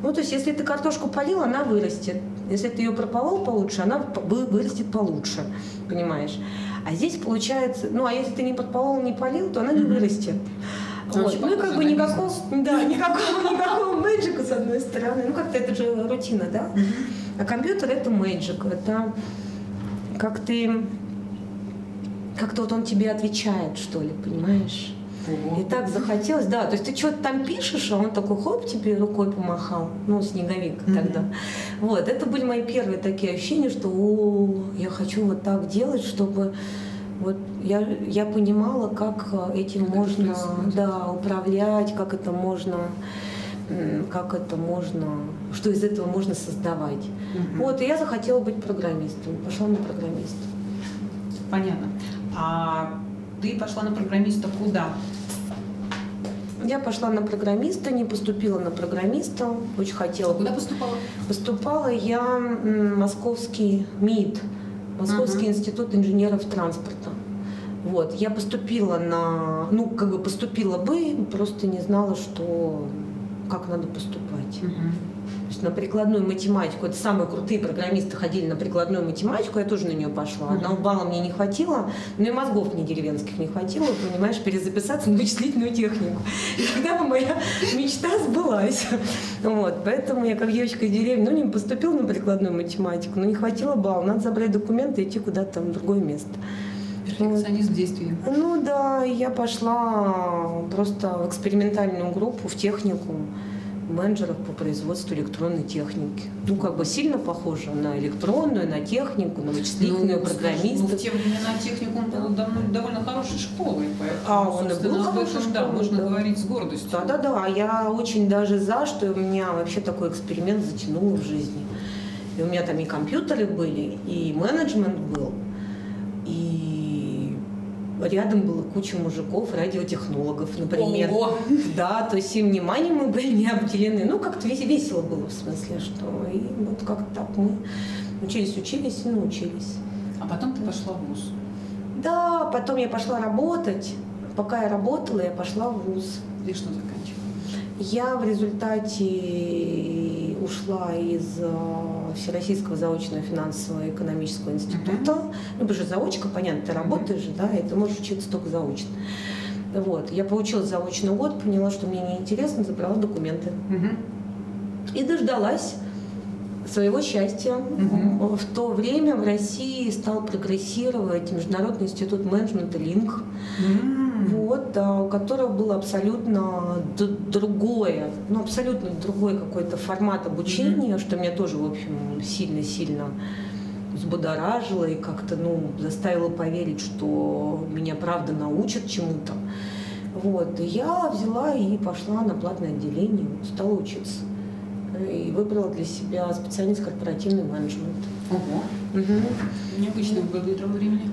Ну, то есть, если ты картошку полил, она вырастет. Если ты ее прополол получше, она вырастет получше, понимаешь? А здесь получается, ну, а если ты не подполол, не полил, то она не вырастет. Вот. Ну, как бы никакого, да, никакого, никакого мэджика, с одной стороны. Ну, как-то это же рутина, да? А компьютер — это мэджик. Это как ты... Как-то вот он тебе отвечает, что ли, понимаешь? И так захотелось, да, то есть ты что-то там пишешь, а он такой хоп тебе рукой помахал, ну, снеговик mm-hmm. тогда. Вот, это были мои первые такие ощущения, что о, я хочу вот так делать, чтобы вот я, я понимала, как э, этим как можно да, управлять, как это можно как это можно, что из этого можно создавать. Угу. Вот, и я захотела быть программистом, пошла на программиста. Понятно. А ты пошла на программиста куда? Я пошла на программиста, не поступила на программиста, очень хотела. Куда поступала? Поступала я в московский МИД, Московский uh-huh. институт инженеров транспорта. Вот, я поступила на, ну, как бы поступила бы, просто не знала, что, как надо поступать. Uh-huh есть на прикладную математику. Это самые крутые программисты ходили на прикладную математику, я тоже на нее пошла. Одного балла мне не хватило, но и мозгов мне деревенских не хватило, понимаешь, перезаписаться на вычислительную технику. И тогда моя мечта сбылась. Вот, поэтому я как девочка из деревни, ну, не поступила на прикладную математику, но не хватило балла. Надо забрать документы и идти куда-то в другое место. Перфекционизм вот. действия. Ну да, я пошла просто в экспериментальную группу, в технику менеджеров по производству электронной техники. Ну, как бы сильно похоже на электронную, на технику, на вычислительную, ну, программистов. Ну, в те времена техникум был давно, довольно хорошей школой, поэтому, а, он и был хорошей школой, да, можно да. говорить с гордостью. Да-да-да, я очень даже за, что у меня вообще такой эксперимент затянуло в жизни. И у меня там и компьютеры были, и менеджмент был, рядом было куча мужиков, радиотехнологов, например. Ого! Да, то есть им вниманием мы были не обделены. Ну, как-то весело было, в смысле, что и вот как-то так мы учились, учились и научились. А потом ты пошла в ВУЗ? Да, потом я пошла работать. Пока я работала, я пошла в ВУЗ. И что заканчивала? Я в результате ушла из э, Всероссийского заочного финансового экономического института. Uh-huh. Ну, потому что заочка, понятно, ты работаешь же, да, и ты можешь учиться только заочно. Вот. Я получила заочный год, поняла, что мне неинтересно, забрала документы. Uh-huh. И дождалась своего счастья. Угу. В то время в России стал прогрессировать Международный институт менеджмента Линк. Угу. Вот, у которого было абсолютно другое, ну, абсолютно другой какой-то формат обучения, угу. что меня тоже, в общем, сильно-сильно взбудоражило и как-то, ну, заставило поверить, что меня правда научат чему-то. Вот, и я взяла и пошла на платное отделение, стала учиться и выбрала для себя специальность корпоративный менеджмент. Ого. Угу. Необычный выбор для того времени.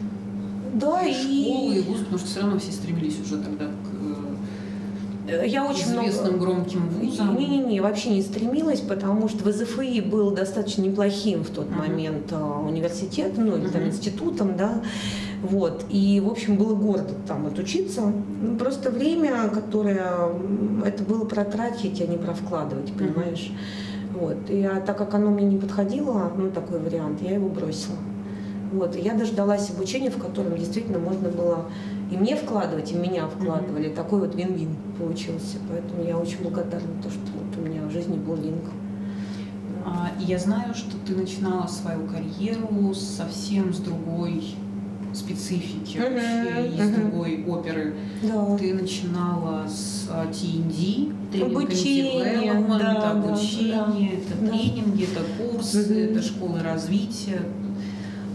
Да, и... Школы, и вуз, потому что все равно все стремились уже тогда к э, я очень известным много... громким вузам. Не-не-не, вообще не стремилась, потому что ВЗФИ был достаточно неплохим в тот uh-huh. момент а, университетом, ну или uh-huh. там институтом, да. Вот. И, в общем, было гордо там отучиться. Ну, просто время, которое это было протратить, а не провкладывать, понимаешь? Mm-hmm. Вот. И а так как оно мне не подходило, ну, такой вариант, я его бросила. Вот. И я дождалась обучения, в котором действительно можно было и мне вкладывать, и меня вкладывали. Mm-hmm. Такой вот вин-вин получился. Поэтому я очень благодарна, то, что вот у меня в жизни был линк. А, я знаю, что ты начинала свою карьеру совсем с другой специфики вообще из другой оперы. Да. Ты начинала с TND, тренинг обучение, да, обучение, да, это да. тренинги, это курсы, uh-huh. это школы развития.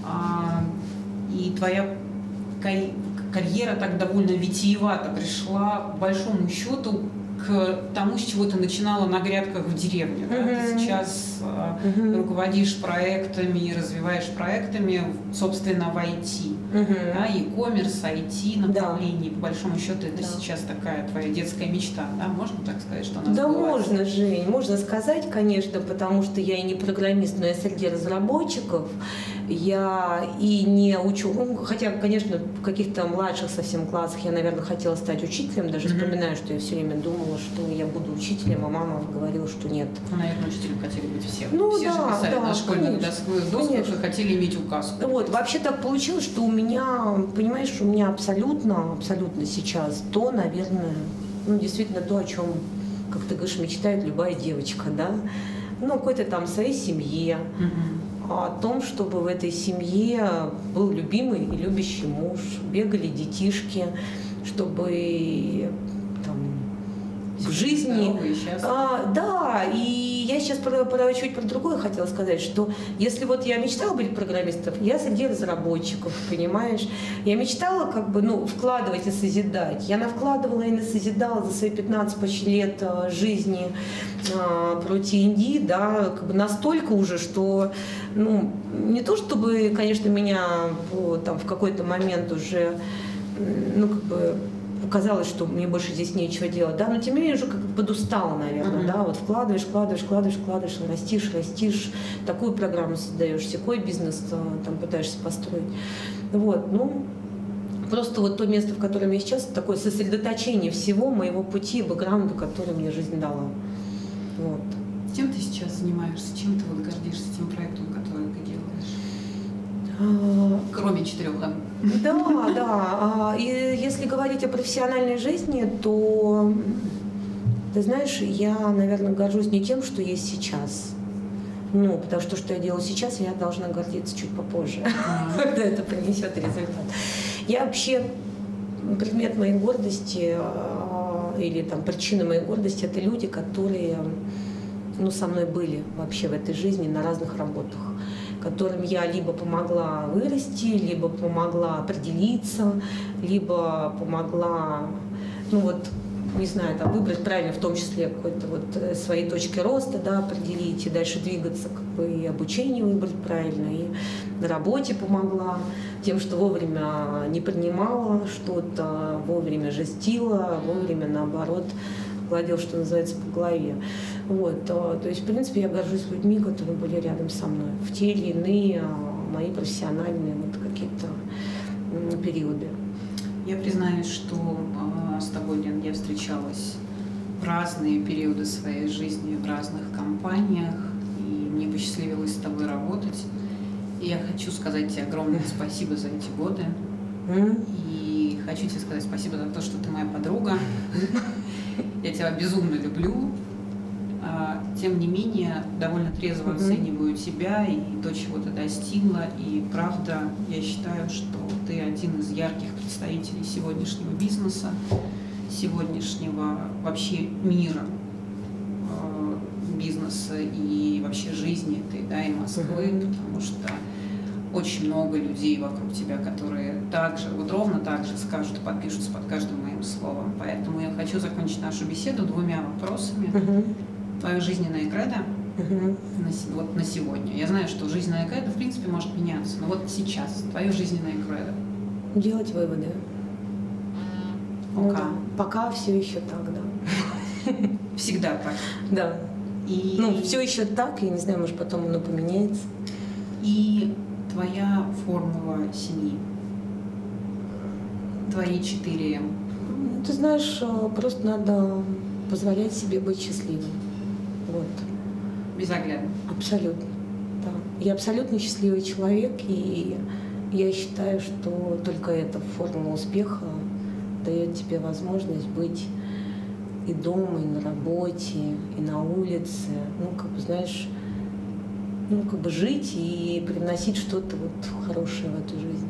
А, и твоя карьера так довольно витиевато пришла, по большому счету, к тому, с чего ты начинала на грядках в деревне. Да? Ты сейчас uh-huh. руководишь проектами развиваешь проектами, собственно, в IT. Да, e-commerce, IT направлении. Да. По большому счету, это да. сейчас такая твоя детская мечта. Да? Можно так сказать, что она Да, можно, Жень. Можно сказать, конечно, потому что я и не программист, но я среди разработчиков я и не учу, ну, хотя, конечно, в каких-то младших совсем классах я, наверное, хотела стать учителем, даже mm-hmm. вспоминаю, что я все время думала, что я буду учителем, а мама говорила, что нет. Наверное, учителем хотели быть все. Ну, все да, же писали да, на школьных досках, что хотели иметь указку. Вот, вообще так получилось, что у меня, понимаешь, у меня абсолютно, абсолютно сейчас то, наверное, ну, действительно то, о чем, как ты говоришь, мечтает любая девочка, да, ну, какой-то там своей семье, о том, чтобы в этой семье был любимый и любящий муж, бегали детишки, чтобы там, в жизни... А, да, и я сейчас про, про, чуть про другое хотела сказать, что если вот я мечтала быть программистом, я среди разработчиков, понимаешь? Я мечтала как бы, ну, вкладывать и созидать. Я навкладывала и насозидала за свои 15 почти лет а, жизни а, про TND, да, как бы настолько уже, что, ну, не то чтобы, конечно, меня там в какой-то момент уже, ну, как бы казалось, что мне больше здесь нечего делать, да, но тем не менее уже как подустала, наверное, mm-hmm. да, вот вкладываешь, вкладываешь, вкладываешь, вкладываешь, растишь, растишь, такую программу создаешь, такой бизнес там пытаешься построить. Вот, ну, просто вот то место, в котором я сейчас, такое сосредоточение всего моего пути, бэкграунда, который мне жизнь дала. Вот. Чем ты сейчас занимаешься? Чем ты вот гордишься тем проектом, который Кроме четырех. Да, да. А, и если говорить о профессиональной жизни, то, ты знаешь, я, наверное, горжусь не тем, что есть сейчас. Ну, потому что то, что я делаю сейчас, я должна гордиться чуть попозже, когда это принесет результат. Я вообще предмет моей гордости а, или там причина моей гордости это люди, которые ну, со мной были вообще в этой жизни на разных работах которым я либо помогла вырасти, либо помогла определиться, либо помогла, ну вот, не знаю, там, выбрать правильно, в том числе какой-то вот э, свои точки роста, да, определить и дальше двигаться, как бы и обучение выбрать правильно, и на работе помогла тем, что вовремя не принимала что-то, вовремя жестила, вовремя, наоборот, гладил, что называется, по голове. Вот, то, есть, в принципе, я горжусь людьми, которые были рядом со мной в те или иные а, мои профессиональные вот какие-то периоды. Я признаюсь, что э, с тобой, Лен, я встречалась в разные периоды своей жизни в разных компаниях, и мне посчастливилось с тобой работать. И я хочу сказать тебе огромное спасибо за эти годы. И хочу тебе сказать спасибо за то, что ты моя подруга. Я тебя безумно люблю. А, тем не менее, довольно трезво оцениваю тебя и то, чего ты достигла. И правда, я считаю, что ты один из ярких представителей сегодняшнего бизнеса, сегодняшнего вообще мира а, бизнеса и вообще жизни этой, да, и Москвы, потому что очень много людей вокруг тебя, которые также, вот ровно так же скажут, подпишутся под каждым моим словом. Поэтому я хочу закончить нашу беседу двумя вопросами. Uh-huh. Твое жизненное кредо uh-huh. на, вот на сегодня. Я знаю, что жизненное кредо в принципе может меняться, но вот сейчас твое жизненное кредо. Делать выводы. Пока. Ну, да. Пока все еще так, да. Всегда так. Да. И... Ну, все еще так, я не знаю, может потом оно поменяется. И твоя формула семьи? Твои четыре М? Ну, ты знаешь, э, просто надо позволять себе быть счастливым. Вот. Безоглядно? Абсолютно, да. Я абсолютно счастливый человек, и я считаю, что только эта формула успеха дает тебе возможность быть и дома, и на работе, и на улице. Ну, как бы, знаешь, ну, как бы жить и приносить что-то вот хорошее в эту жизнь.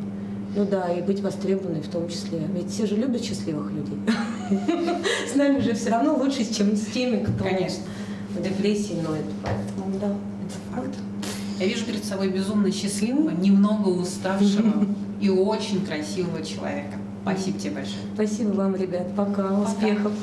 Ну да, и быть востребованной в том числе. Ведь все же любят счастливых людей. С нами же все равно лучше, чем с теми, кто Конечно. Депрессии ноет. Поэтому да, это факт. Я вижу перед собой безумно счастливого, немного уставшего и очень красивого человека. Спасибо тебе большое. Спасибо вам, ребят. Пока. Пока. Успехов.